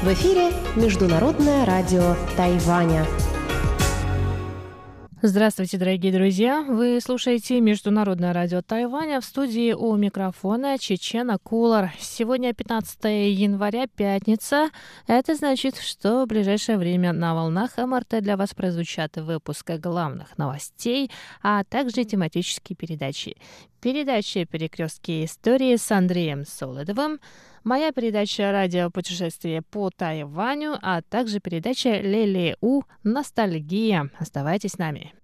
В эфире Международное радио Тайваня. Здравствуйте, дорогие друзья! Вы слушаете Международное радио Тайваня в студии у микрофона Чечена Кулар. Сегодня 15 января, пятница. Это значит, что в ближайшее время на волнах МРТ для вас прозвучат выпуски главных новостей, а также тематические передачи. Передача «Перекрестки истории» с Андреем Солодовым, моя передача «Радио путешествие по Тайваню», а также передача «Лели У. Ностальгия». Оставайтесь с нами.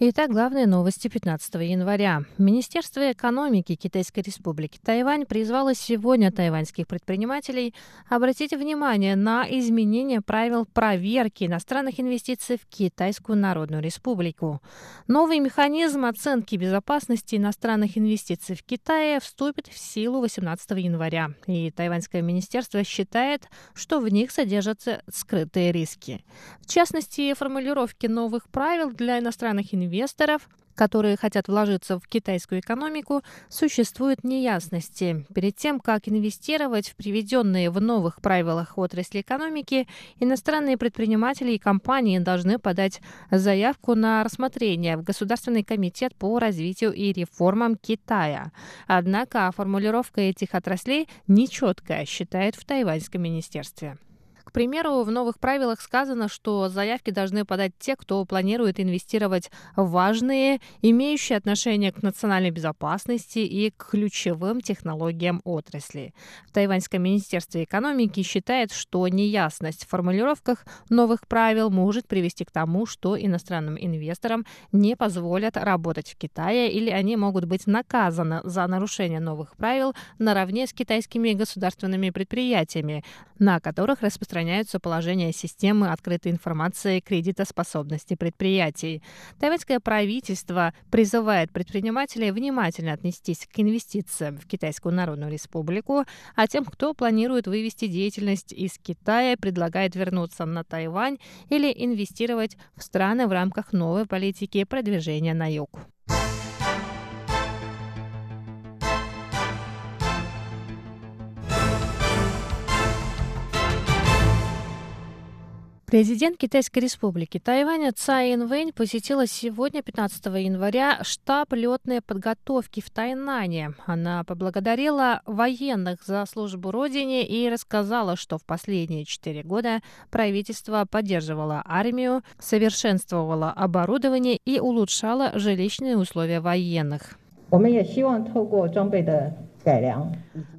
Итак, главные новости 15 января. Министерство экономики Китайской Республики Тайвань призвало сегодня тайваньских предпринимателей обратить внимание на изменение правил проверки иностранных инвестиций в Китайскую Народную Республику. Новый механизм оценки безопасности иностранных инвестиций в Китае вступит в силу 18 января, и тайваньское министерство считает, что в них содержатся скрытые риски. В частности, формулировки новых правил для иностранных инвестиций инвесторов, которые хотят вложиться в китайскую экономику, существуют неясности. Перед тем, как инвестировать в приведенные в новых правилах отрасли экономики, иностранные предприниматели и компании должны подать заявку на рассмотрение в Государственный комитет по развитию и реформам Китая. Однако формулировка этих отраслей нечеткая, считает в Тайваньском министерстве. К примеру, в новых правилах сказано, что заявки должны подать те, кто планирует инвестировать в важные, имеющие отношение к национальной безопасности и к ключевым технологиям отрасли. В Тайваньском министерстве экономики считает, что неясность в формулировках новых правил может привести к тому, что иностранным инвесторам не позволят работать в Китае или они могут быть наказаны за нарушение новых правил наравне с китайскими государственными предприятиями, на которых распространяется распространяются положения системы открытой информации кредитоспособности предприятий. Тайваньское правительство призывает предпринимателей внимательно отнестись к инвестициям в Китайскую Народную Республику, а тем, кто планирует вывести деятельность из Китая, предлагает вернуться на Тайвань или инвестировать в страны в рамках новой политики продвижения на юг. Президент Китайской республики Тайваня Цай Инвэнь посетила сегодня, 15 января, штаб летной подготовки в Тайнане. Она поблагодарила военных за службу Родине и рассказала, что в последние четыре года правительство поддерживало армию, совершенствовало оборудование и улучшало жилищные условия военных.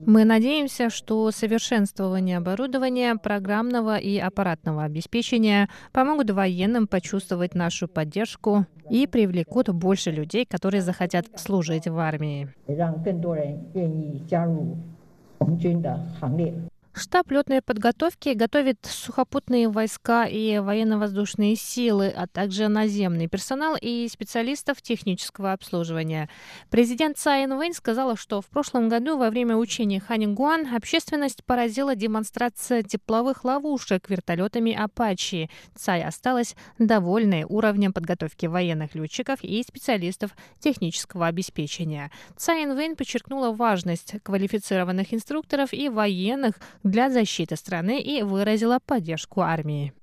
Мы надеемся, что совершенствование оборудования, программного и аппаратного обеспечения помогут военным почувствовать нашу поддержку и привлекут больше людей, которые захотят служить в армии. Штаб летной подготовки готовит сухопутные войска и военно-воздушные силы, а также наземный персонал и специалистов технического обслуживания. Президент Цай Инвэнь сказала, что в прошлом году во время учения Ханингуан общественность поразила демонстрация тепловых ловушек вертолетами «Апачи». Цай осталась довольной уровнем подготовки военных летчиков и специалистов технического обеспечения. Цай Инвэнь подчеркнула важность квалифицированных инструкторов и военных для защиты страны и выразила поддержку армии.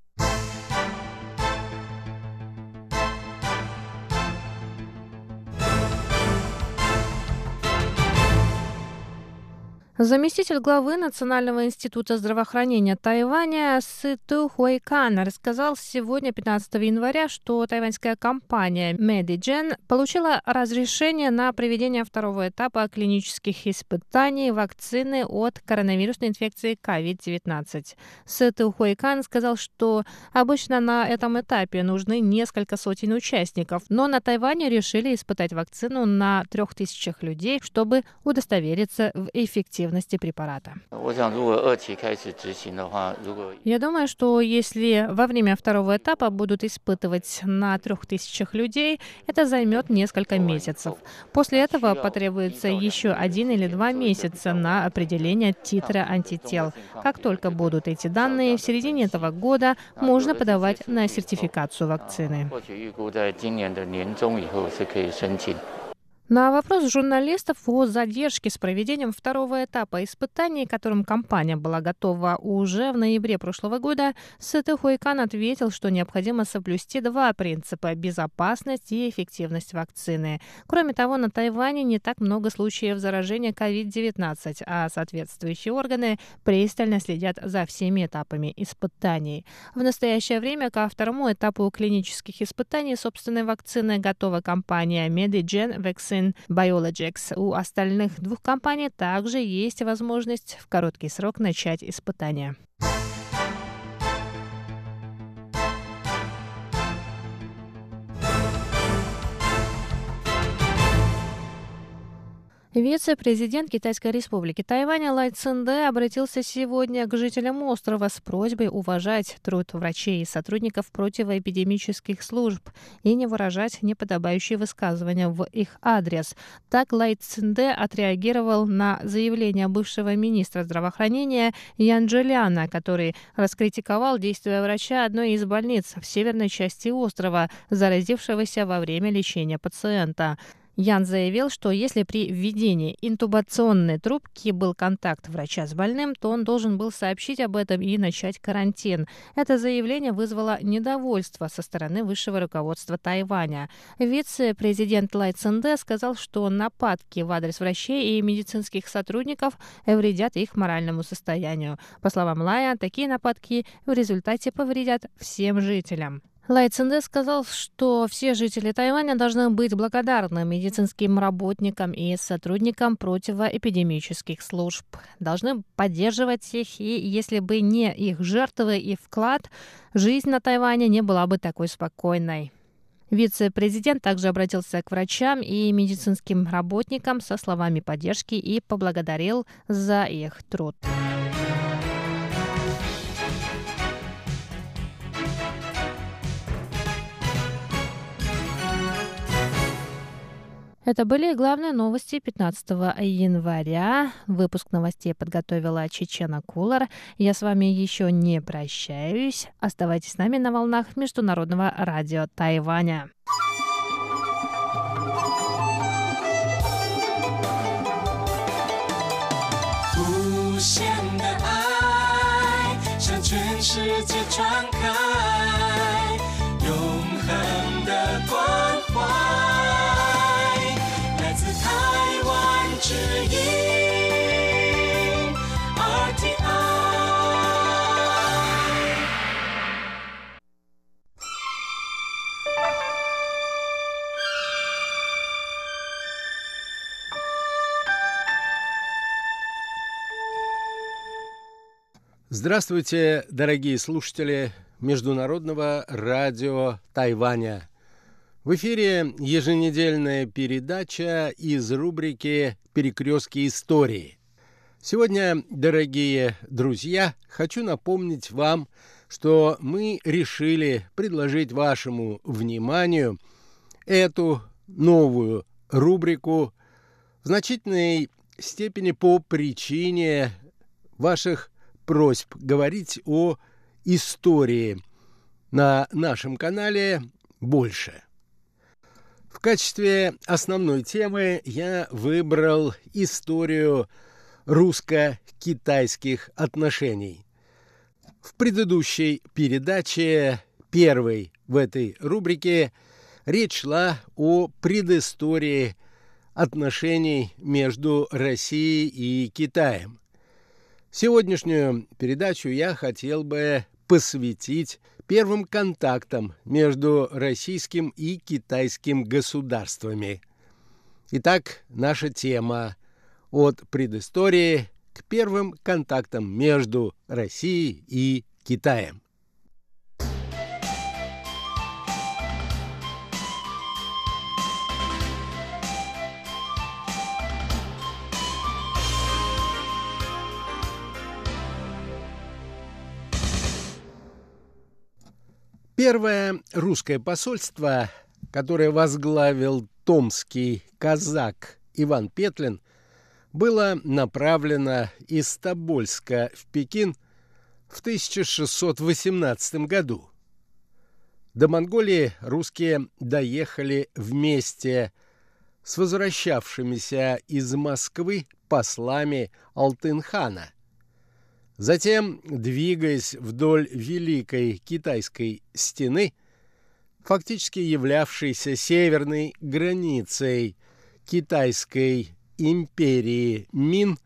Заместитель главы Национального института здравоохранения Тайваня Сыту Хуайкан рассказал сегодня, 15 января, что тайваньская компания Medigen получила разрешение на проведение второго этапа клинических испытаний вакцины от коронавирусной инфекции COVID-19. Сыту Хуайкан сказал, что обычно на этом этапе нужны несколько сотен участников, но на Тайване решили испытать вакцину на трех тысячах людей, чтобы удостовериться в эффективности эффективности препарата. Я думаю, что если во время второго этапа будут испытывать на трех тысячах людей, это займет несколько месяцев. После этого потребуется еще один или два месяца на определение титра антител. Как только будут эти данные, в середине этого года можно подавать на сертификацию вакцины. На вопрос журналистов о задержке с проведением второго этапа испытаний, которым компания была готова уже в ноябре прошлого года, Сыты Хуйкан ответил, что необходимо соблюсти два принципа – безопасность и эффективность вакцины. Кроме того, на Тайване не так много случаев заражения COVID-19, а соответствующие органы пристально следят за всеми этапами испытаний. В настоящее время ко второму этапу клинических испытаний собственной вакцины готова компания Medigen Vaccine Sin Biologics. У остальных двух компаний также есть возможность в короткий срок начать испытания. Вице-президент Китайской республики Тайваня Лай Цинде обратился сегодня к жителям острова с просьбой уважать труд врачей и сотрудников противоэпидемических служб и не выражать неподобающие высказывания в их адрес. Так Лай Цинде отреагировал на заявление бывшего министра здравоохранения Ян Джулиана, который раскритиковал действия врача одной из больниц в северной части острова, заразившегося во время лечения пациента. Ян заявил, что если при введении интубационной трубки был контакт врача с больным, то он должен был сообщить об этом и начать карантин. Это заявление вызвало недовольство со стороны высшего руководства Тайваня. Вице-президент Лай Цинде сказал, что нападки в адрес врачей и медицинских сотрудников вредят их моральному состоянию. По словам Лая, такие нападки в результате повредят всем жителям. Лай Цинде сказал, что все жители Тайваня должны быть благодарны медицинским работникам и сотрудникам противоэпидемических служб. Должны поддерживать их, и если бы не их жертвы и вклад, жизнь на Тайване не была бы такой спокойной. Вице-президент также обратился к врачам и медицинским работникам со словами поддержки и поблагодарил за их труд. Это были главные новости 15 января. Выпуск новостей подготовила Чечена Кулар. Я с вами еще не прощаюсь. Оставайтесь с нами на волнах Международного радио Тайваня. Здравствуйте, дорогие слушатели Международного радио Тайваня. В эфире еженедельная передача из рубрики «Перекрестки истории». Сегодня, дорогие друзья, хочу напомнить вам, что мы решили предложить вашему вниманию эту новую рубрику в значительной степени по причине ваших просьб говорить о истории на нашем канале больше. В качестве основной темы я выбрал историю русско-китайских отношений. В предыдущей передаче, первой в этой рубрике, речь шла о предыстории отношений между Россией и Китаем – Сегодняшнюю передачу я хотел бы посвятить первым контактам между российским и китайским государствами. Итак, наша тема от предыстории к первым контактам между Россией и Китаем. Первое русское посольство, которое возглавил томский казак Иван Петлин, было направлено из Тобольска в Пекин в 1618 году. До Монголии русские доехали вместе с возвращавшимися из Москвы послами Алтынхана. Затем, двигаясь вдоль Великой Китайской стены, фактически являвшейся северной границей Китайской империи Мин,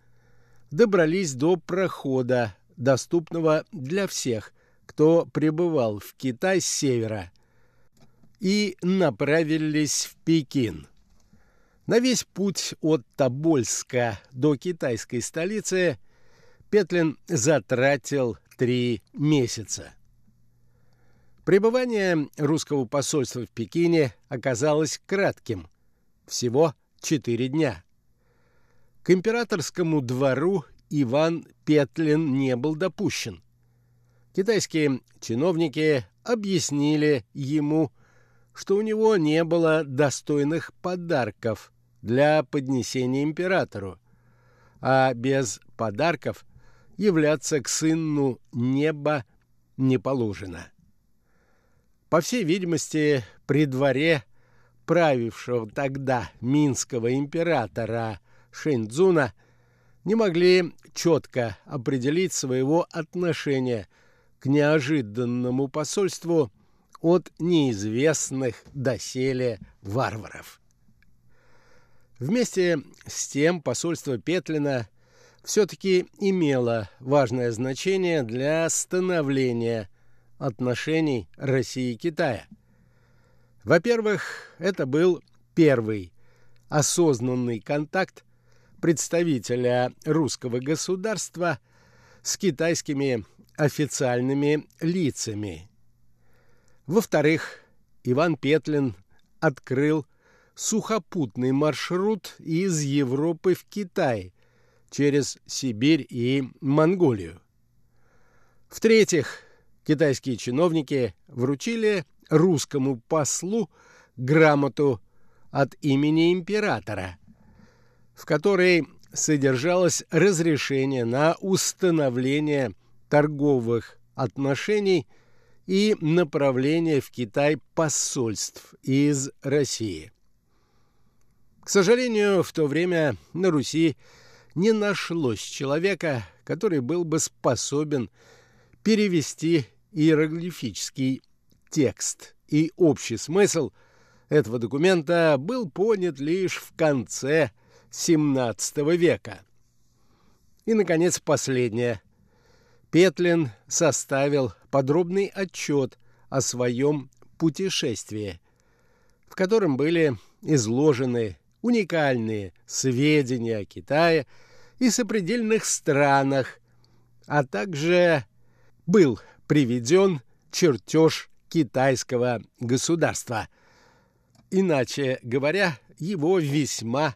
добрались до прохода, доступного для всех, кто пребывал в Китай с севера, и направились в Пекин. На весь путь от Тобольска до китайской столицы Петлин затратил три месяца. Пребывание русского посольства в Пекине оказалось кратким – всего четыре дня. К императорскому двору Иван Петлин не был допущен. Китайские чиновники объяснили ему, что у него не было достойных подарков для поднесения императору, а без подарков являться к сыну неба не положено. По всей видимости, при дворе правившего тогда минского императора Шэньцзуна не могли четко определить своего отношения к неожиданному посольству от неизвестных доселе варваров. Вместе с тем посольство Петлина все-таки имело важное значение для становления отношений России и Китая. Во-первых, это был первый осознанный контакт представителя русского государства с китайскими официальными лицами. Во-вторых, Иван Петлин открыл сухопутный маршрут из Европы в Китай через Сибирь и Монголию. В-третьих, китайские чиновники вручили русскому послу грамоту от имени императора, в которой содержалось разрешение на установление торговых отношений и направление в Китай посольств из России. К сожалению, в то время на Руси не нашлось человека, который был бы способен перевести иероглифический текст, и общий смысл этого документа был понят лишь в конце XVII века. И, наконец, последнее. Петлин составил подробный отчет о своем путешествии, в котором были изложены уникальные сведения о Китае и сопредельных странах, а также был приведен чертеж китайского государства. Иначе говоря, его весьма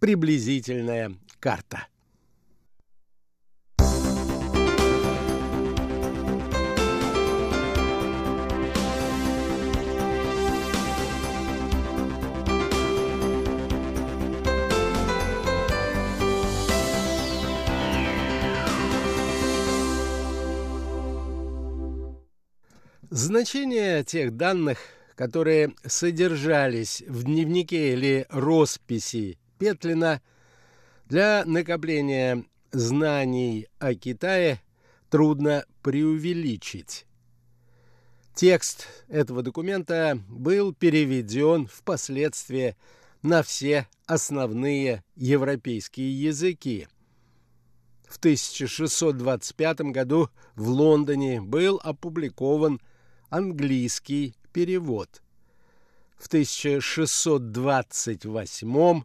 приблизительная карта. Значение тех данных, которые содержались в дневнике или росписи Петлина, для накопления знаний о Китае трудно преувеличить. Текст этого документа был переведен впоследствии на все основные европейские языки. В 1625 году в Лондоне был опубликован английский перевод. В 1628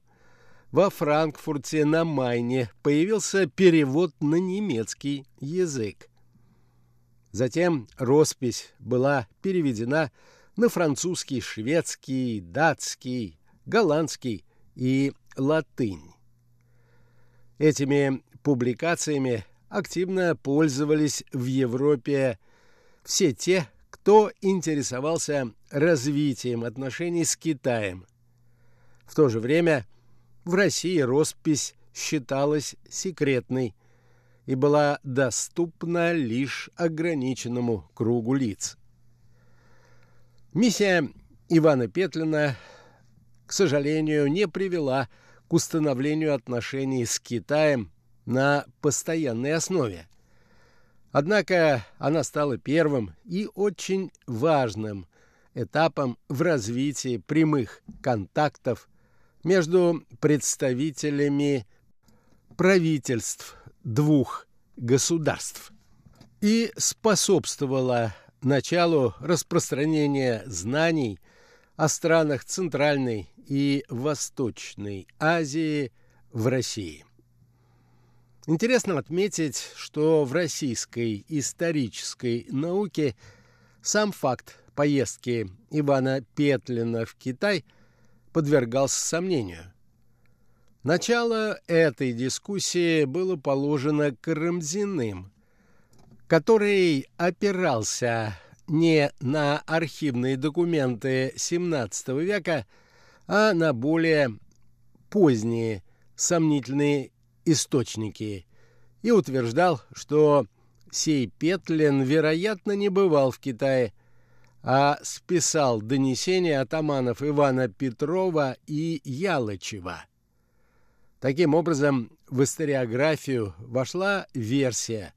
во Франкфурте на Майне появился перевод на немецкий язык. Затем роспись была переведена на французский, шведский, датский, голландский и латынь. Этими публикациями активно пользовались в Европе все те, кто интересовался развитием отношений с Китаем. В то же время в России роспись считалась секретной и была доступна лишь ограниченному кругу лиц. Миссия Ивана Петлина к сожалению, не привела к установлению отношений с Китаем на постоянной основе. Однако она стала первым и очень важным этапом в развитии прямых контактов между представителями правительств двух государств и способствовала началу распространения знаний о странах Центральной и Восточной Азии в России. Интересно отметить, что в российской исторической науке сам факт поездки Ивана Петлина в Китай подвергался сомнению. Начало этой дискуссии было положено Карамзиным, который опирался не на архивные документы XVII века, а на более поздние сомнительные источники и утверждал, что сей Петлин, вероятно, не бывал в Китае, а списал донесения атаманов Ивана Петрова и Ялычева. Таким образом, в историографию вошла версия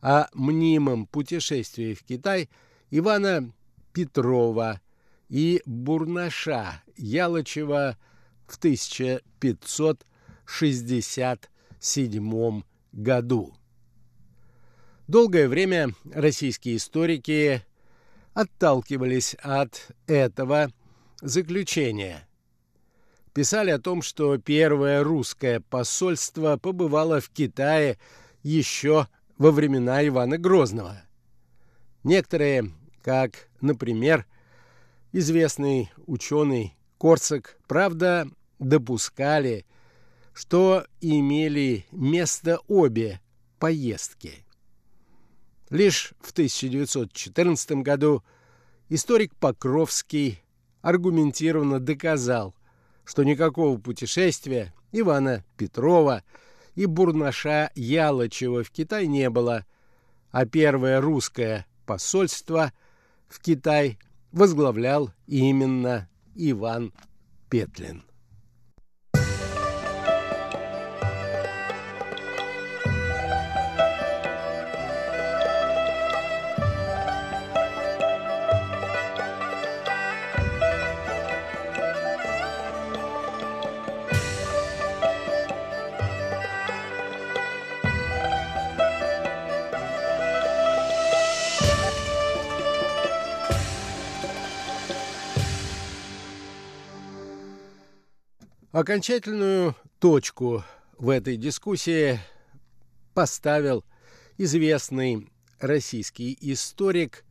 о мнимом путешествии в Китай Ивана Петрова и Бурнаша Ялычева в 1567 году. Долгое время российские историки отталкивались от этого заключения. Писали о том, что первое русское посольство побывало в Китае еще во времена Ивана Грозного. Некоторые, как, например, известный ученый Корцак, правда, допускали, что имели место обе поездки. Лишь в 1914 году историк Покровский аргументированно доказал, что никакого путешествия Ивана Петрова и Бурнаша Ялычева в Китай не было, а первое русское посольство в Китай возглавлял именно Иван Петлин. Окончательную точку в этой дискуссии поставил известный российский историк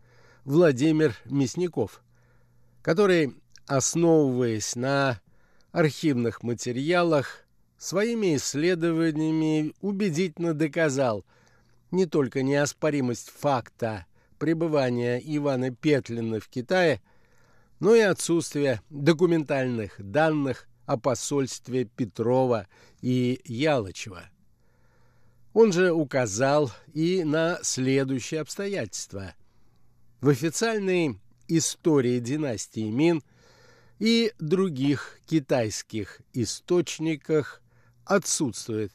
Владимир Мясников, который, основываясь на архивных материалах, своими исследованиями убедительно доказал не только неоспоримость факта пребывания Ивана Петлина в Китае, но и отсутствие документальных данных о посольстве Петрова и Ялычева. Он же указал и на следующее обстоятельство. В официальной истории династии Мин и других китайских источниках отсутствует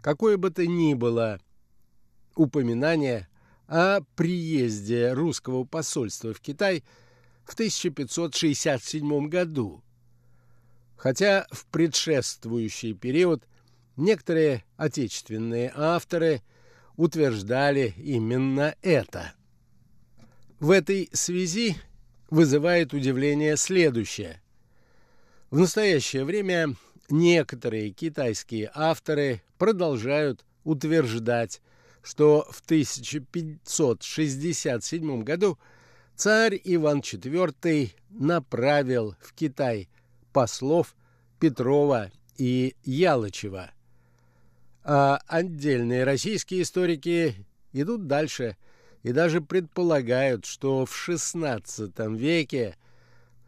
какое бы то ни было упоминание о приезде русского посольства в Китай в 1567 году, хотя в предшествующий период некоторые отечественные авторы утверждали именно это. В этой связи вызывает удивление следующее. В настоящее время некоторые китайские авторы продолжают утверждать, что в 1567 году царь Иван IV направил в Китай послов Петрова и Ялычева. А отдельные российские историки идут дальше и даже предполагают, что в XVI веке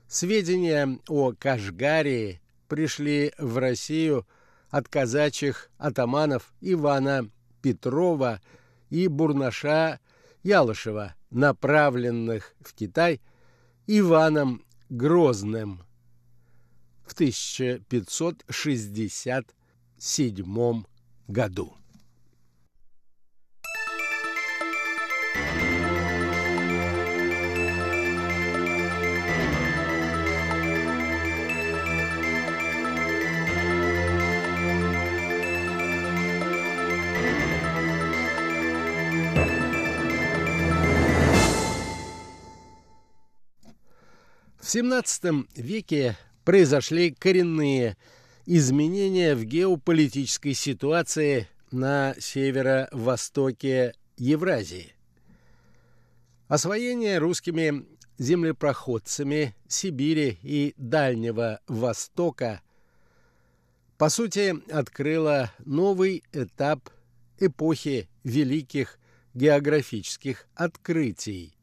сведения о Кашгарии пришли в Россию от казачьих атаманов Ивана Петрова и Бурнаша Ялышева, направленных в Китай Иваном Грозным в 1567 году. В XVII веке произошли коренные изменения в геополитической ситуации на северо-востоке Евразии. Освоение русскими землепроходцами Сибири и Дальнего Востока по сути открыло новый этап эпохи великих географических открытий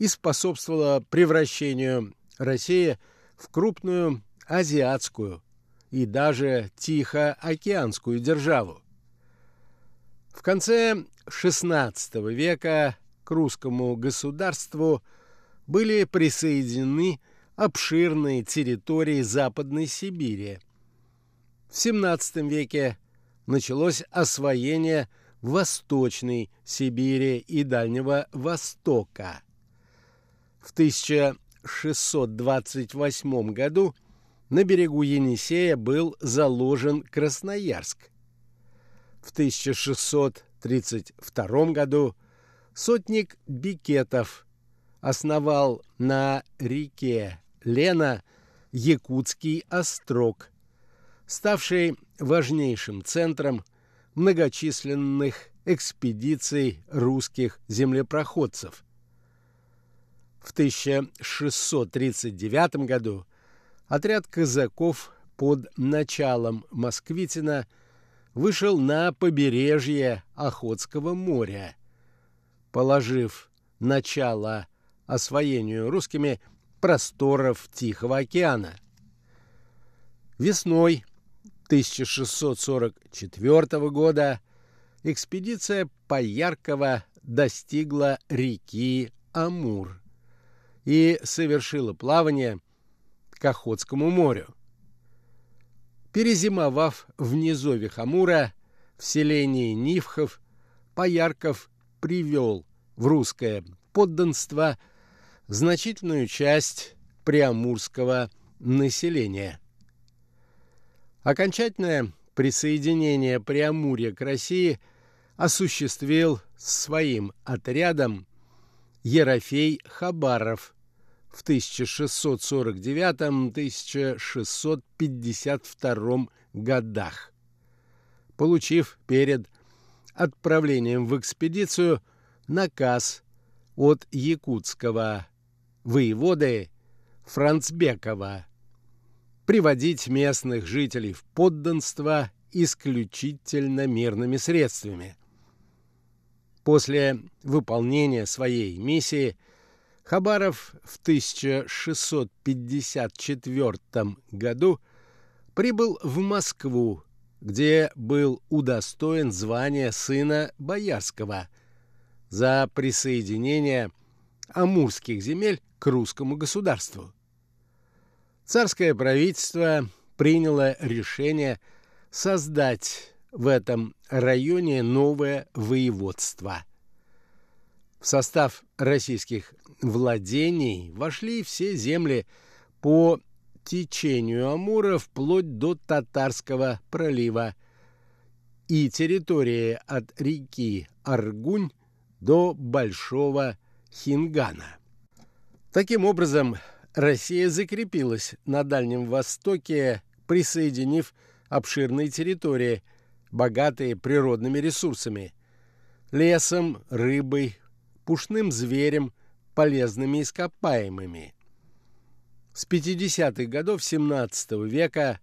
и способствовала превращению России в крупную азиатскую и даже Тихоокеанскую державу. В конце XVI века к русскому государству были присоединены обширные территории Западной Сибири. В XVII веке началось освоение Восточной Сибири и Дальнего Востока. В 1628 году на берегу Енисея был заложен Красноярск. В 1632 году сотник Бикетов основал на реке Лена Якутский острог, ставший важнейшим центром многочисленных экспедиций русских землепроходцев. В 1639 году отряд казаков под началом Москвитина вышел на побережье Охотского моря, положив начало освоению русскими просторов Тихого океана. Весной 1644 года экспедиция Пояркова достигла реки Амур и совершила плавание к Охотскому морю. Перезимовав в низове Хамура, в селении Нивхов, Поярков привел в русское подданство значительную часть приамурского населения. Окончательное присоединение Приамурья к России осуществил своим отрядом Ерофей Хабаров в 1649-1652 годах, получив перед отправлением в экспедицию наказ от якутского воеводы Францбекова приводить местных жителей в подданство исключительно мирными средствами. После выполнения своей миссии – Хабаров в 1654 году прибыл в Москву, где был удостоен звания сына Боярского за присоединение амурских земель к русскому государству. Царское правительство приняло решение создать в этом районе новое воеводство. В состав российских владений вошли все земли по течению Амура вплоть до Татарского пролива и территории от реки Аргунь до Большого Хингана. Таким образом, Россия закрепилась на Дальнем Востоке, присоединив обширные территории, богатые природными ресурсами – лесом, рыбой, пушным зверем – полезными ископаемыми. С 50-х годов XVII века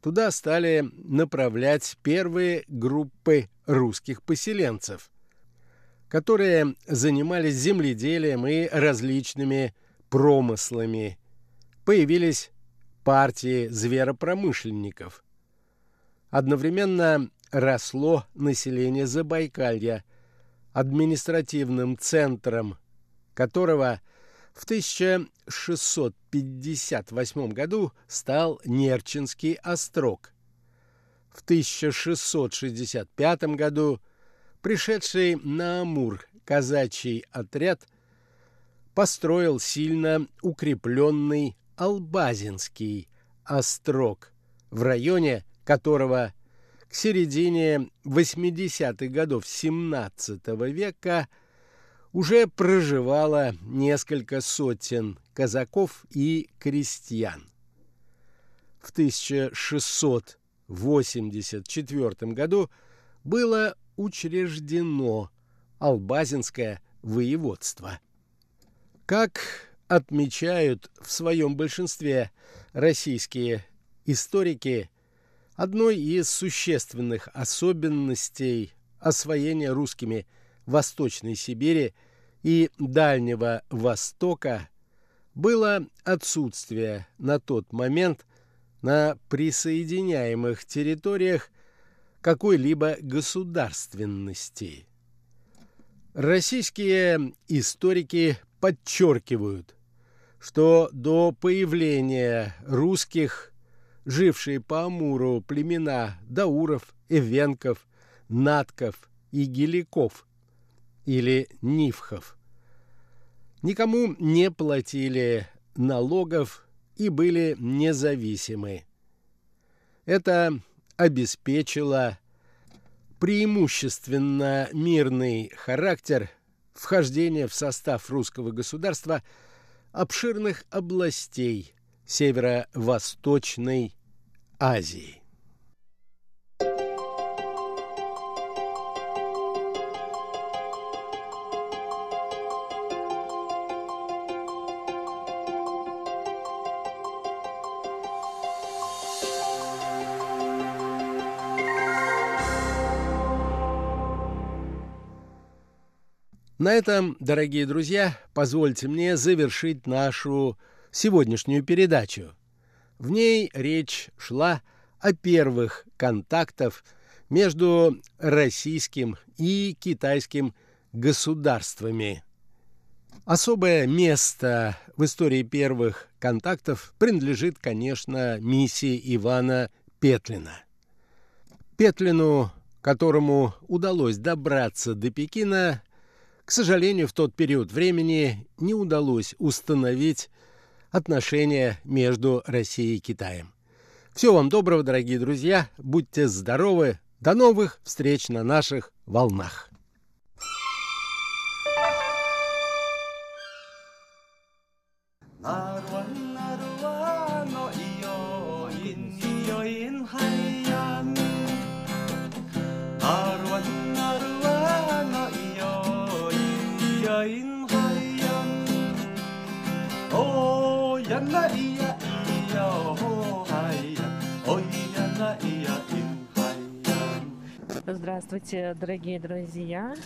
туда стали направлять первые группы русских поселенцев, которые занимались земледелием и различными промыслами. Появились партии зверопромышленников. Одновременно росло население Забайкалья, административным центром которого В 1658 году стал Нерчинский острог. В 1665 году пришедший на Амур казачий отряд построил сильно укрепленный Албазинский острог, в районе которого к середине 80-х годов XVII века уже проживало несколько сотен казаков и крестьян. В 1684 году было учреждено Албазинское воеводство. Как отмечают в своем большинстве российские историки, одной из существенных особенностей освоения русскими Восточной Сибири и Дальнего Востока было отсутствие на тот момент на присоединяемых территориях какой-либо государственности. Российские историки подчеркивают, что до появления русских, жившие по Амуру племена дауров, эвенков, натков и геликов или нивхов, никому не платили налогов и были независимы. Это обеспечило преимущественно мирный характер вхождения в состав русского государства обширных областей Северо-Восточной Азии. На этом, дорогие друзья, позвольте мне завершить нашу сегодняшнюю передачу. В ней речь шла о первых контактах между российским и китайским государствами. Особое место в истории первых контактов принадлежит, конечно, миссии Ивана Петлина. Петлину, которому удалось добраться до Пекина, к сожалению, в тот период времени не удалось установить отношения между Россией и Китаем. Всего вам доброго, дорогие друзья. Будьте здоровы. До новых встреч на наших волнах. Здравствуйте, дорогие друзья!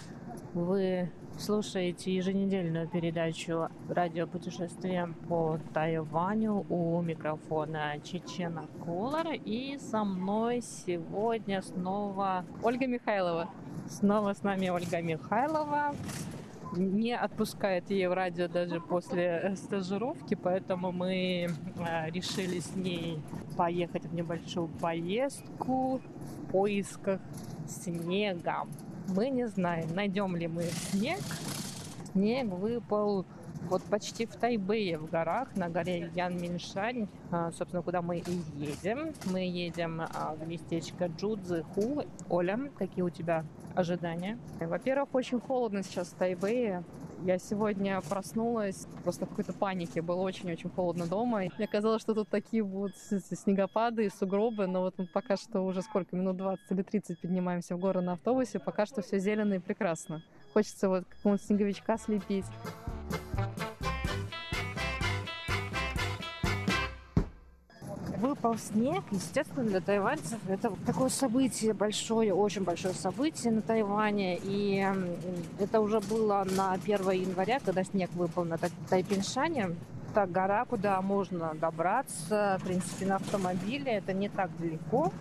Вы слушаете еженедельную передачу радиопутешествия по Тайваню у микрофона Чечена Колор. И со мной сегодня снова Ольга Михайлова. Снова с нами Ольга Михайлова не отпускает ее в радио даже после э, стажировки, поэтому мы э, решили с ней поехать в небольшую поездку в поисках снега. Мы не знаем, найдем ли мы снег. Снег выпал вот почти в Тайбэе, в горах, на горе Янминшань, а, собственно, куда мы и едем. Мы едем а, в местечко Джудзиху. Оля, какие у тебя ожидания? Во-первых, очень холодно сейчас в Тайбэе. Я сегодня проснулась просто в какой-то панике. Было очень-очень холодно дома. Мне казалось, что тут такие будут снегопады и сугробы, но вот мы пока что уже сколько, минут 20 или 30 поднимаемся в горы на автобусе. Пока что все зелено и прекрасно. Хочется вот какого-нибудь снеговичка слепить. Выпал снег. Естественно, для тайваньцев это такое событие большое, очень большое событие на Тайване. И это уже было на 1 января, когда снег выпал на Тайпиншане. Это гора, куда можно добраться, в принципе, на автомобиле. Это не так далеко.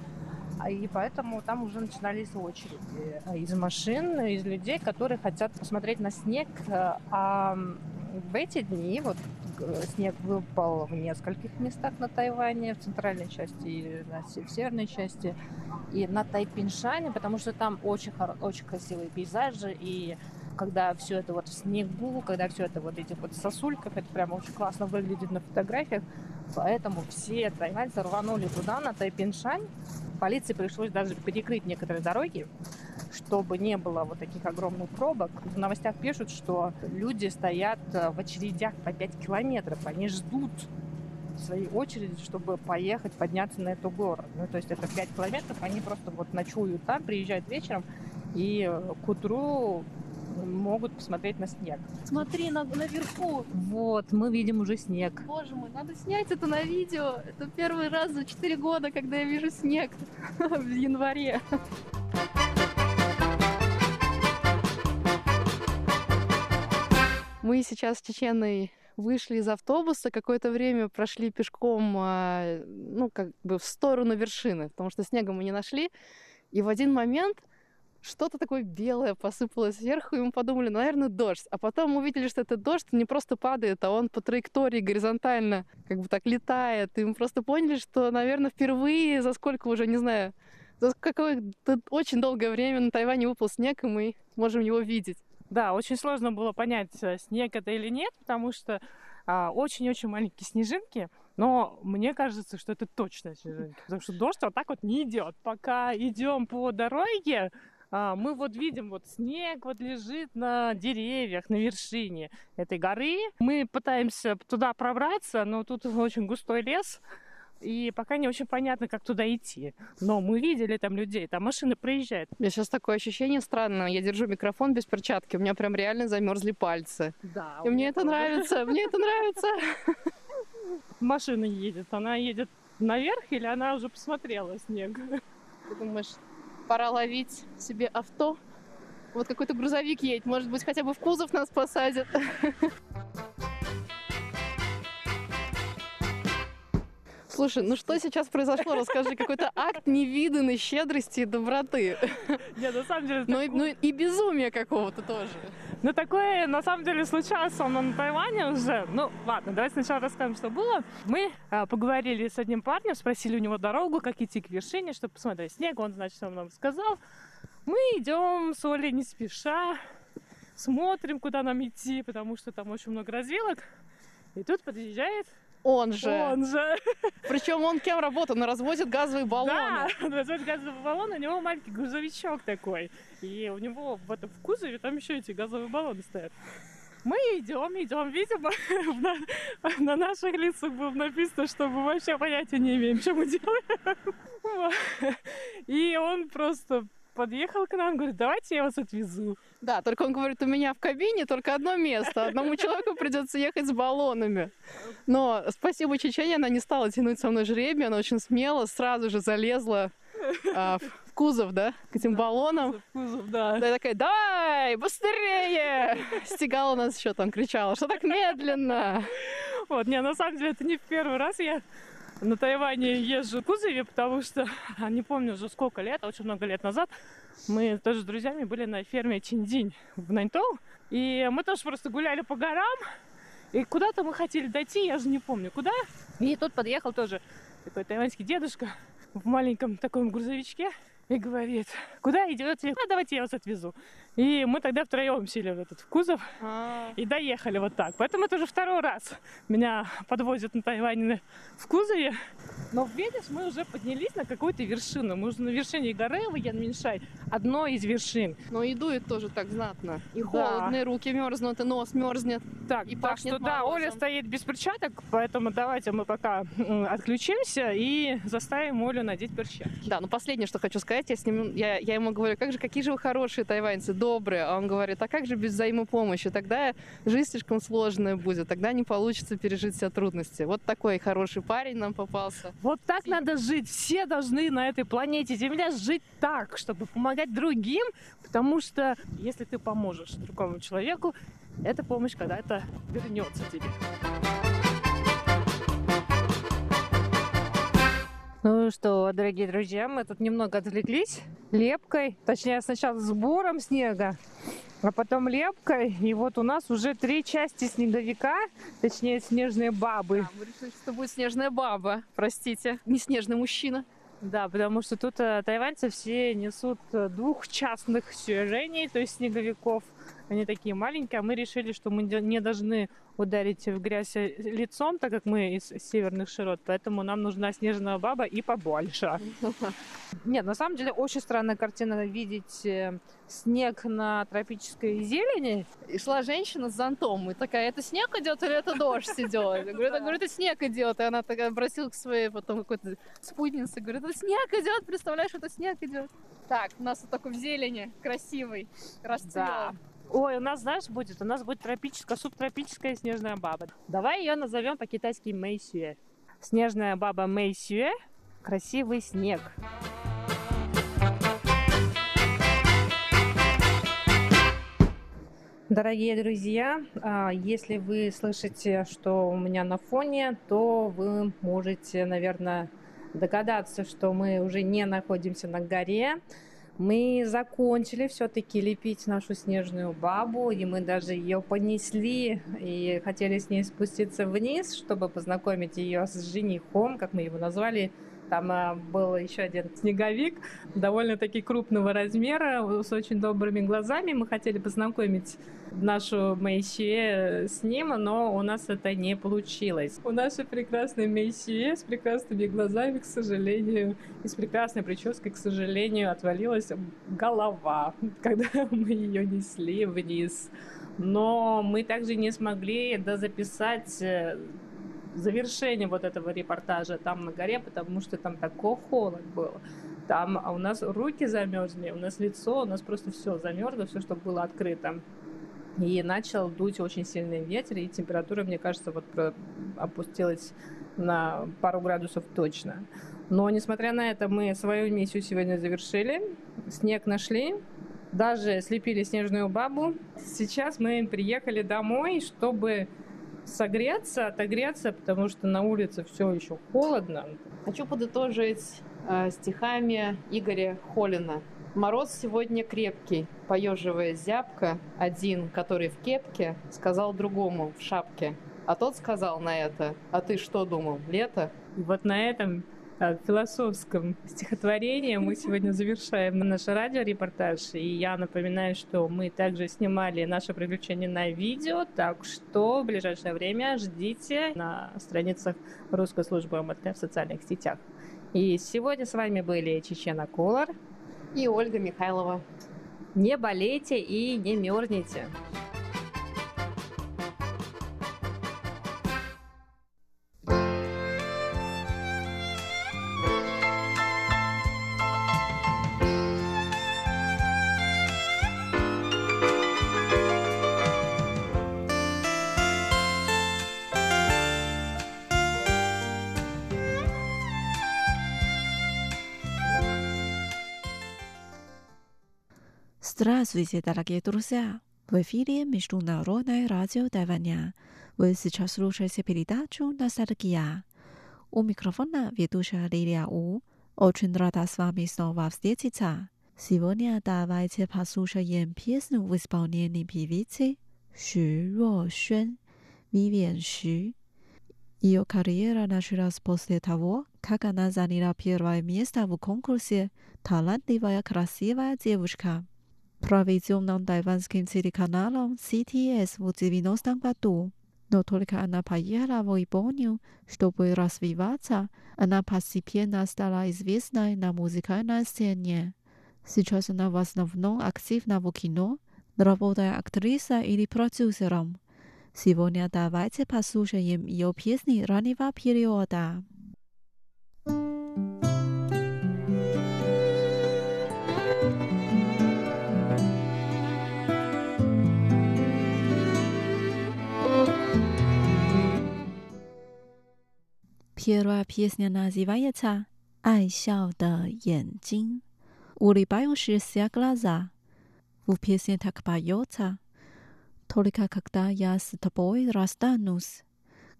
А, и поэтому там уже начинались очереди из машин, из людей, которые хотят посмотреть на снег. А в эти дни вот снег выпал в нескольких местах на Тайване, в центральной части и в северной части, и на Тайпиншане, потому что там очень, очень красивые пейзажи, и когда все это вот в снегу, когда все это вот этих вот сосульках, это прямо очень классно выглядит на фотографиях. Поэтому все тайваньцы рванули туда, на Тайпиншань. Полиции пришлось даже перекрыть некоторые дороги, чтобы не было вот таких огромных пробок. В новостях пишут, что люди стоят э, в очередях по 5 километров. Они ждут своей очереди, чтобы поехать, подняться на эту гору. Ну, то есть это 5 километров, они просто вот ночуют там, приезжают вечером, и к утру могут посмотреть на снег. Смотри, на, наверху. Вот, мы видим уже снег. Боже мой, надо снять это на видео. Это первый раз за 4 года, когда я вижу снег в январе. Мы сейчас с Чеченой вышли из автобуса, какое-то время прошли пешком, а, ну, как бы в сторону вершины, потому что снега мы не нашли. И в один момент что-то такое белое посыпалось сверху, и мы подумали, «Ну, наверное, дождь. А потом увидели, что этот дождь не просто падает, а он по траектории горизонтально как бы так летает. И мы просто поняли, что, наверное, впервые за сколько уже, не знаю, за какое-то очень долгое время на Тайване выпал снег, и мы можем его видеть. Да, очень сложно было понять, э, снег это или нет, потому что а, очень-очень маленькие снежинки, но мне кажется, что это точно снежинки, потому что дождь вот так вот не идет. Пока идем по дороге, а, мы вот видим, вот снег вот лежит на деревьях, на вершине этой горы. Мы пытаемся туда пробраться, но тут очень густой лес, и пока не очень понятно, как туда идти. Но мы видели там людей, там машины проезжают. У меня сейчас такое ощущение странное. Я держу микрофон без перчатки, у меня прям реально замерзли пальцы. Да. И мне это нравится, мне это нравится. Машина едет, она едет наверх или она уже посмотрела снег? Ты думаешь, пора ловить себе авто. Вот какой-то грузовик едет, может быть, хотя бы в кузов нас посадят. Слушай, ну что сейчас произошло? Расскажи, какой-то акт невиданной щедрости и доброты. Нет, на самом деле... Ну, ну и безумия какого-то тоже. Ну, такое, на самом деле, случалось он на Тайване уже. Ну, ладно, давайте сначала расскажем, что было. Мы а, поговорили с одним парнем, спросили у него дорогу, как идти к вершине, чтобы посмотреть снег. Он, значит, он нам сказал. Мы идем с Олей не спеша, смотрим, куда нам идти, потому что там очень много развилок. И тут подъезжает он же. Он же. Причем он кем работает? Он развозит газовые баллоны. Да, он развозит газовый баллон, у него маленький грузовичок такой. И у него в этом в кузове там еще эти газовые баллоны стоят. Мы идем, идем, видимо, на, на наших лицах было написано, что мы вообще понятия не имеем, что мы делаем. И он просто подъехал к нам, говорит, давайте я вас отвезу. Да, только он говорит, у меня в кабине только одно место. Одному человеку придется ехать с баллонами. Но спасибо Чечене, она не стала тянуть со мной жребий, она очень смело сразу же залезла а, в кузов, да, к этим баллонам. В кузов, да. Да, я такая, давай, быстрее! Стегала нас еще там, кричала, что так медленно? Вот, не, на самом деле это не в первый раз я на Тайване езжу в кузове, потому что, не помню уже сколько лет, очень много лет назад, мы тоже с друзьями были на ферме Чиндинь в Наньтоу, и мы тоже просто гуляли по горам, и куда-то мы хотели дойти, я же не помню куда, и тут подъехал тоже такой тайваньский дедушка в маленьком таком грузовичке, и говорит, куда идете? А давайте я вас отвезу. И мы тогда втроем сели в этот в кузов А-а-а. и доехали вот так. Поэтому это уже второй раз меня подвозят на Тайване в кузове. Но видишь, мы уже поднялись на какую-то вершину. Мы уже на вершине горы Ваянминшай, одной из вершин. Но и дует тоже так знатно. И холодно, да. руки мерзнут, и нос мерзнет. Так, и так что да, Оля стоит без перчаток, поэтому давайте мы пока отключимся и заставим Олю надеть перчатки. Да, ну последнее, что хочу сказать, я с ним, я, я ему говорю, как же, какие же вы хорошие тайваньцы, добрые. А он говорит, а как же без взаимопомощи? Тогда жизнь слишком сложная будет, тогда не получится пережить все трудности. Вот такой хороший парень нам попался. Вот так надо жить. Все должны на этой планете Земля жить так, чтобы помогать другим, потому что если ты поможешь другому человеку, эта помощь когда-то вернется тебе. Ну что, дорогие друзья, мы тут немного отвлеклись лепкой, точнее сначала сбором снега, а потом лепка. И вот у нас уже три части снеговика, точнее снежные бабы. Да, мы решили, что будет снежная баба, простите, не снежный мужчина. Да, потому что тут э, тайваньцы все несут э, двух частных сюжений, то есть снеговиков. Они такие маленькие, а мы решили, что мы не должны ударить в грязь лицом, так как мы из северных широт, поэтому нам нужна снежная баба и побольше. Нет, на самом деле очень странная картина видеть э, снег на тропической зелени. И шла женщина с зонтом, и такая, это снег идет или это дождь идет? Я говорю, говорю, это снег идет. И она такая обратилась к своей потом какой-то спутнице, говорит, это снег идет, представляешь, это снег идет. Так, у нас вот такой в зелени, красивый, расцвет. Да. Ой, у нас, знаешь, будет? У нас будет тропическая, субтропическая снежная баба. Давай ее назовем по-китайски Мэйсюэ. Снежная баба Мэйсюэ. Красивый снег. Дорогие друзья, а, если вы слышите, что у меня на фоне, то вы можете, наверное, догадаться, что мы уже не находимся на горе, мы закончили все-таки лепить нашу снежную бабу, и мы даже ее понесли и хотели с ней спуститься вниз, чтобы познакомить ее с женихом, как мы его назвали, там а, был еще один снеговик, довольно-таки крупного размера, с очень добрыми глазами. Мы хотели познакомить нашу Мэйсюэ с ним, но у нас это не получилось. У нашей прекрасной Мэйсюэ с прекрасными глазами, к сожалению, и с прекрасной прической, к сожалению, отвалилась голова, когда мы ее несли вниз. Но мы также не смогли дозаписать э, завершение вот этого репортажа там на горе, потому что там такой холод был. Там а у нас руки замерзли, у нас лицо, у нас просто все замерзло, все, что было открыто. И начал дуть очень сильный ветер, и температура, мне кажется, вот опустилась на пару градусов точно. Но, несмотря на это, мы свою миссию сегодня завершили. Снег нашли, даже слепили снежную бабу. Сейчас мы приехали домой, чтобы согреться, отогреться, потому что на улице все еще холодно. Хочу подытожить э, стихами Игоря Холина. Мороз сегодня крепкий, поеживая зябко, один, который в кепке, сказал другому в шапке. А тот сказал на это, а ты что думал, лето? Вот на этом философском стихотворении мы сегодня завершаем наш радиорепортаж. И я напоминаю, что мы также снимали наше приключение на видео, так что в ближайшее время ждите на страницах русской службы МРТ в социальных сетях. И сегодня с вами были Чечена Колор и Ольга Михайлова. Не болейте и не мерзните. Здравствуйте, дорогие друзья! В эфире Международное радио Тайваня. Вы сейчас слушаете передачу «Ностальгия». У микрофона ведущая Лилия У. Очень рада с вами снова встретиться. Сегодня давайте послушаем песню в исполнении певицы Xu Ruoxuan, Вивиан Xu. Ее карьера началась после того, как она заняла первое место в конкурсе «Талантливая красивая девушка» проведенном тайванским телеканалом CTS в 90-м году. Но только она поехала в Японию, чтобы развиваться, она постепенно стала известной на музыкальной сцене. Сейчас она в основном активна в кино, работая актрисой или продюсером. Сегодня давайте послушаем ее песни раннего периода. Первая песня называется «爱笑的眼睛». Улыбающиеся глаза. В песне так поется «Только когда я с тобой расстанусь,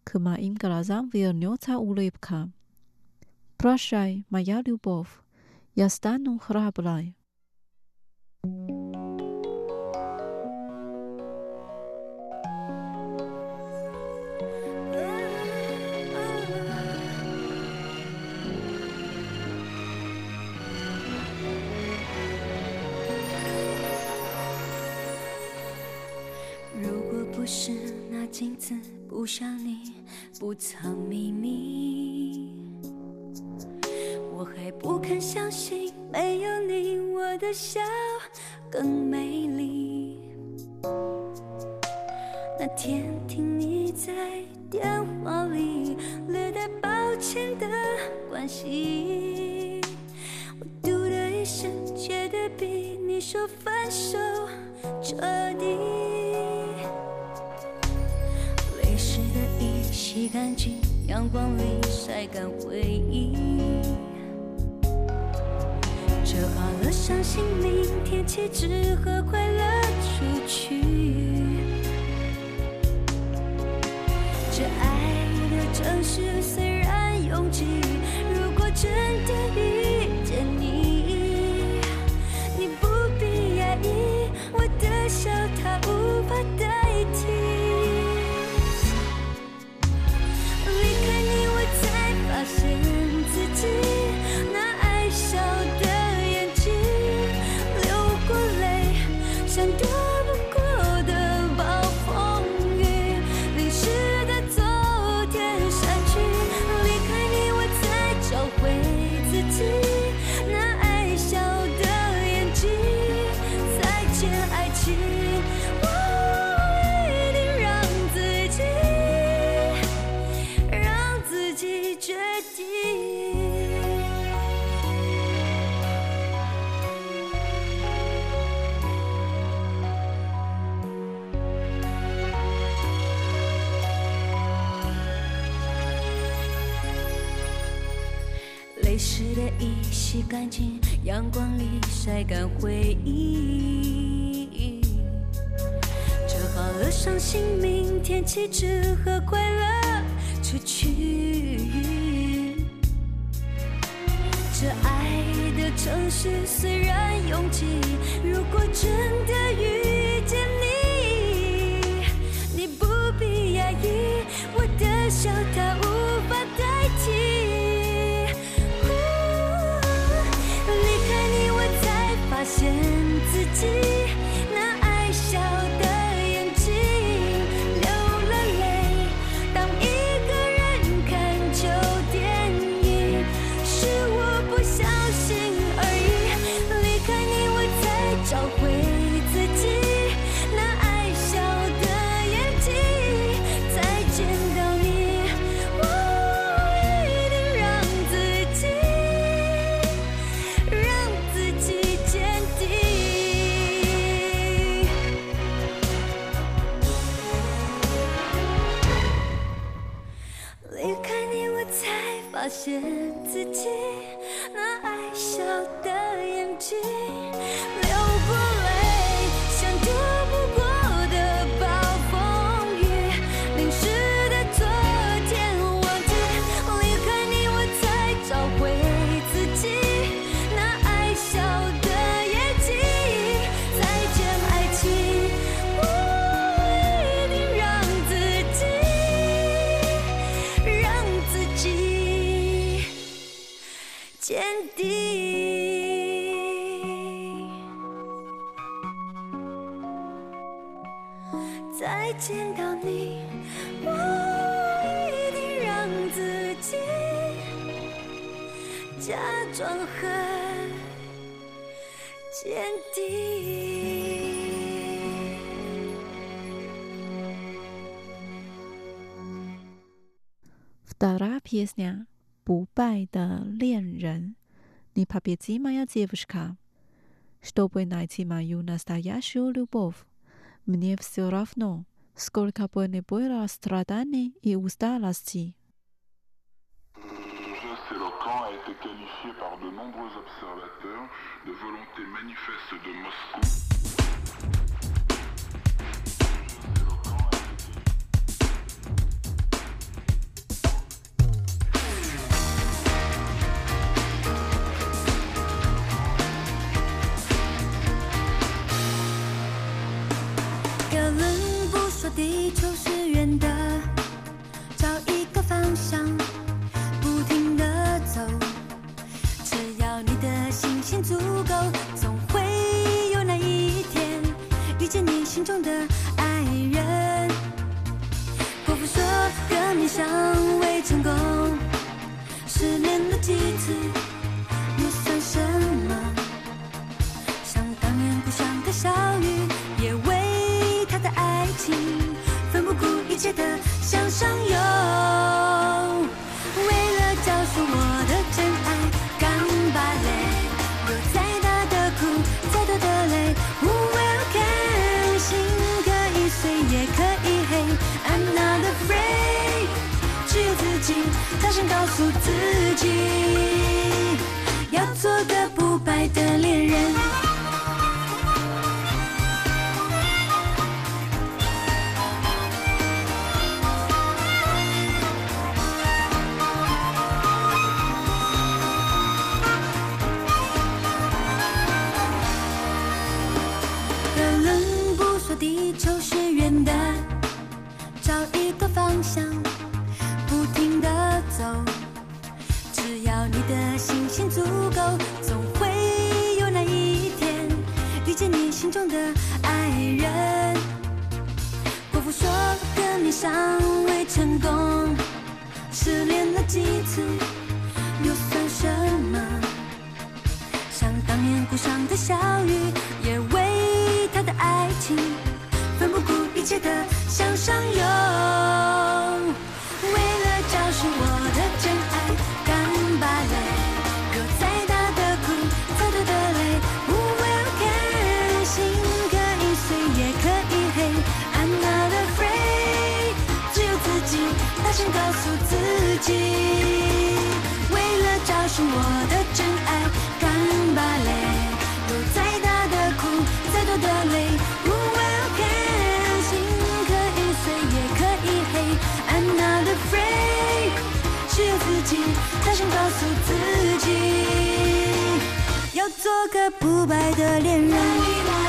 к моим глазам вернется улыбка. Прощай, моя любовь, я стану храброй». 是那镜子不像你，不藏秘密。我还不肯相信，没有你，我的笑更美丽。那天听你在电话里略带抱歉的关心，我嘟的一声，觉得比你说分手彻底。洗干净，阳光里晒干回忆。折好了，相信明天起只和快乐出去。这爱的城市虽然拥挤，如果真的遇。谢。Pieśnia "不败的恋人" Nie powiedz moja dziewuszka, чтобы найти мою настоящую любовь. Мне все равно, сколько бы не было страданий и усталости. camp a été qualifié de nombreux observateurs de volonté manifeste de Moscou. 个不败的恋人。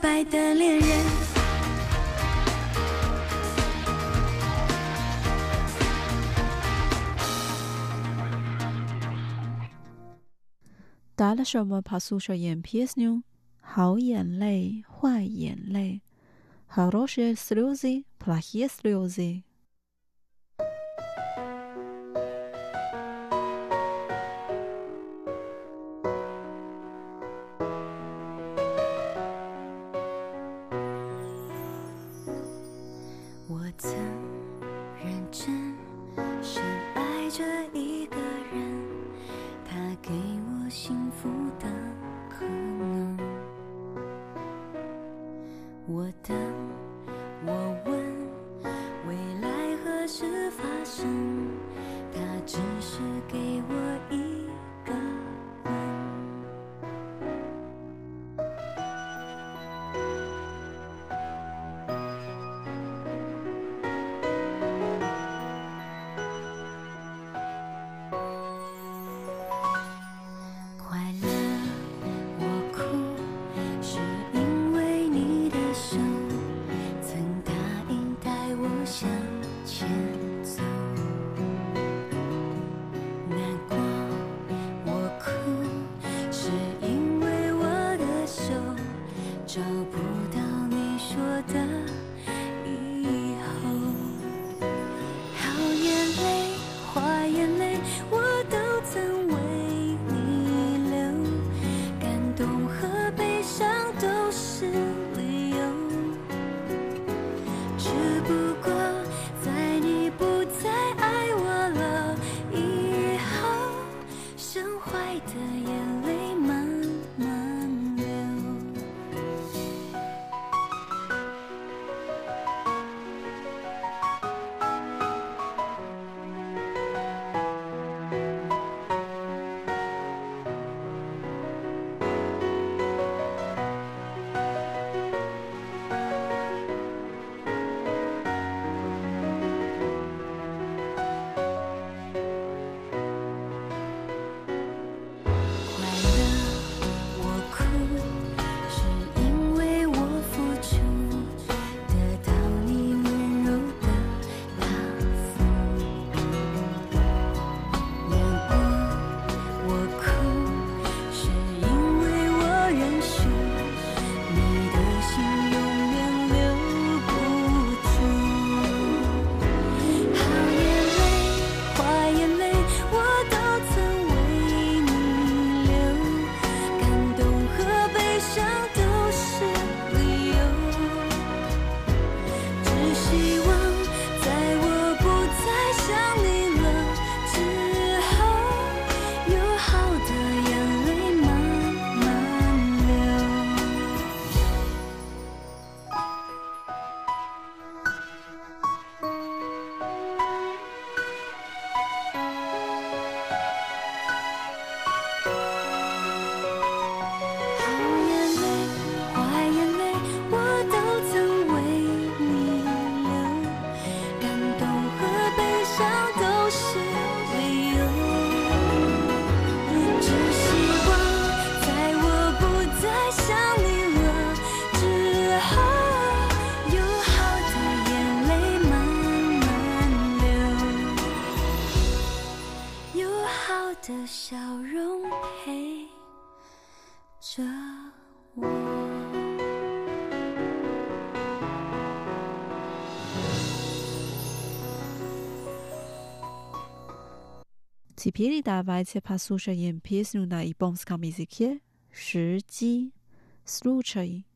白的恋人。打了什么？怕宿舍演 PS 妞，好眼泪，坏眼泪。Хорошие слезы, плохие слезы. 我等我望 Теперь давайте послушаем песню на японском языке «Ши случай».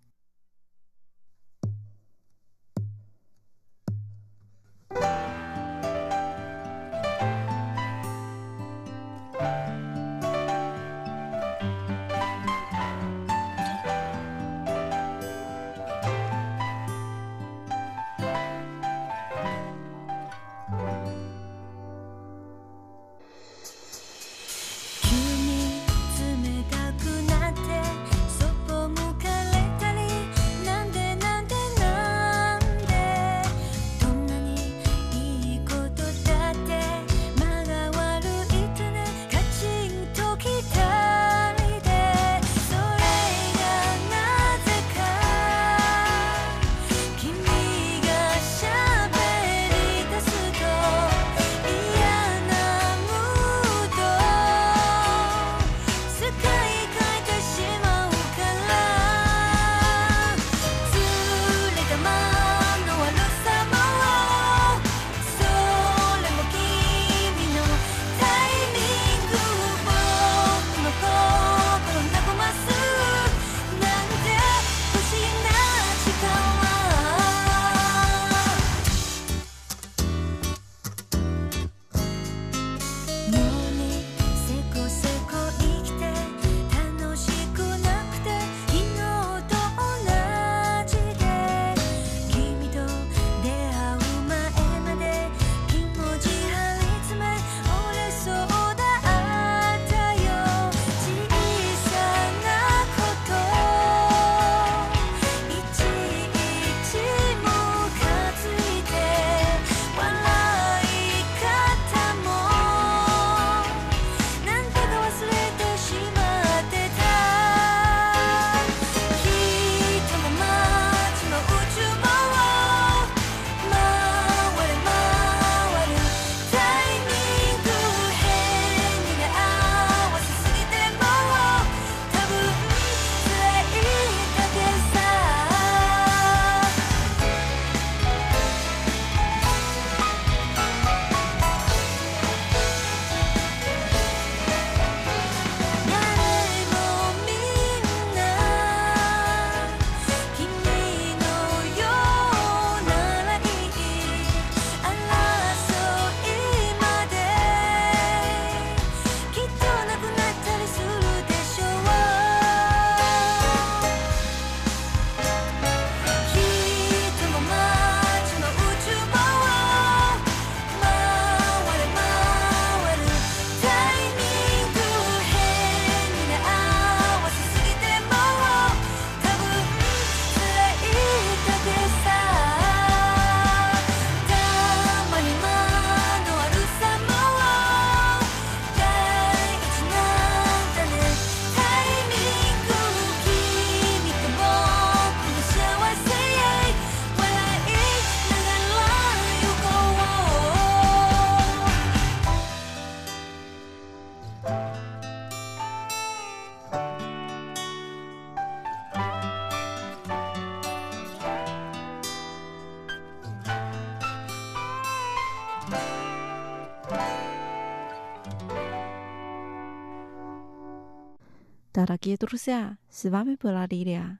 Дорогие друзья, с вами была Лилия.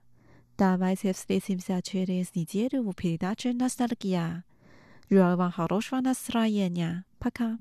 Давайте встретимся через неделю в передаче «Ностальгия». Желаю вам хорошего настроения. Пока.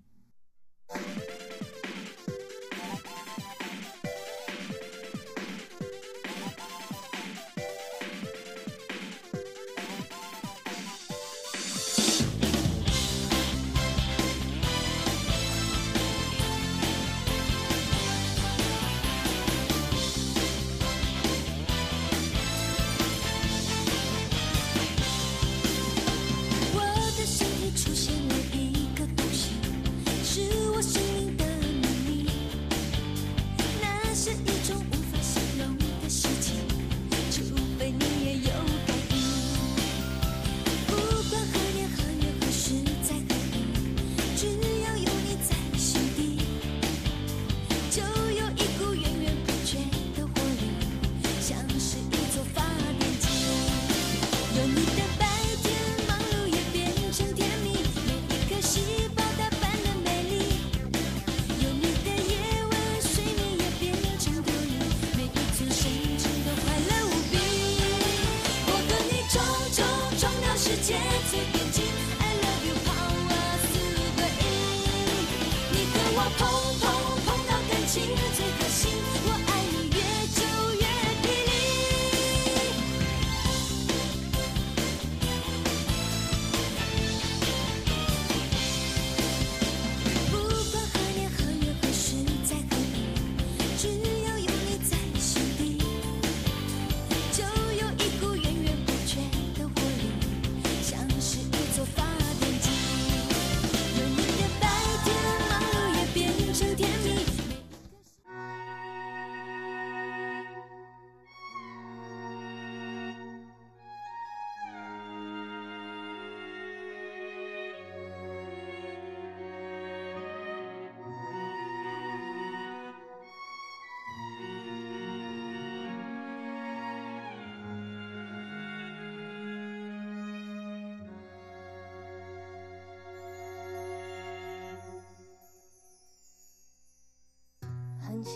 墙，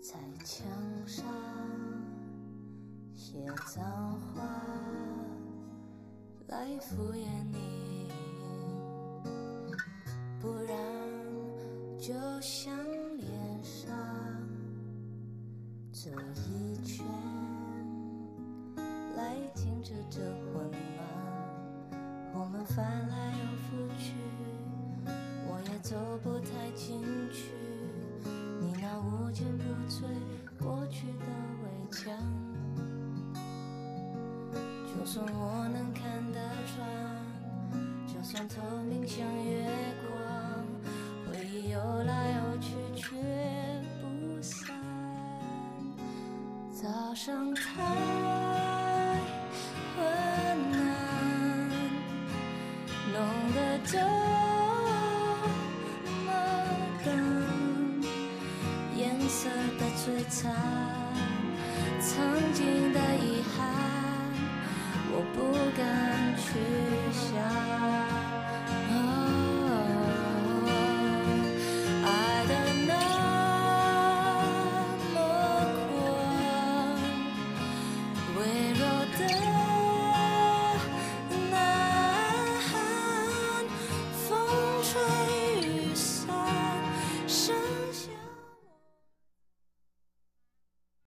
在墙上写脏话来敷衍你，不然就像脸上这一圈来停止这混乱，我们翻来又覆去。我也走不就算我能看得穿，就算透明像月光，回忆游来游去却不散。早上太温暖，弄得这么冷，颜色的璀璨，曾经的。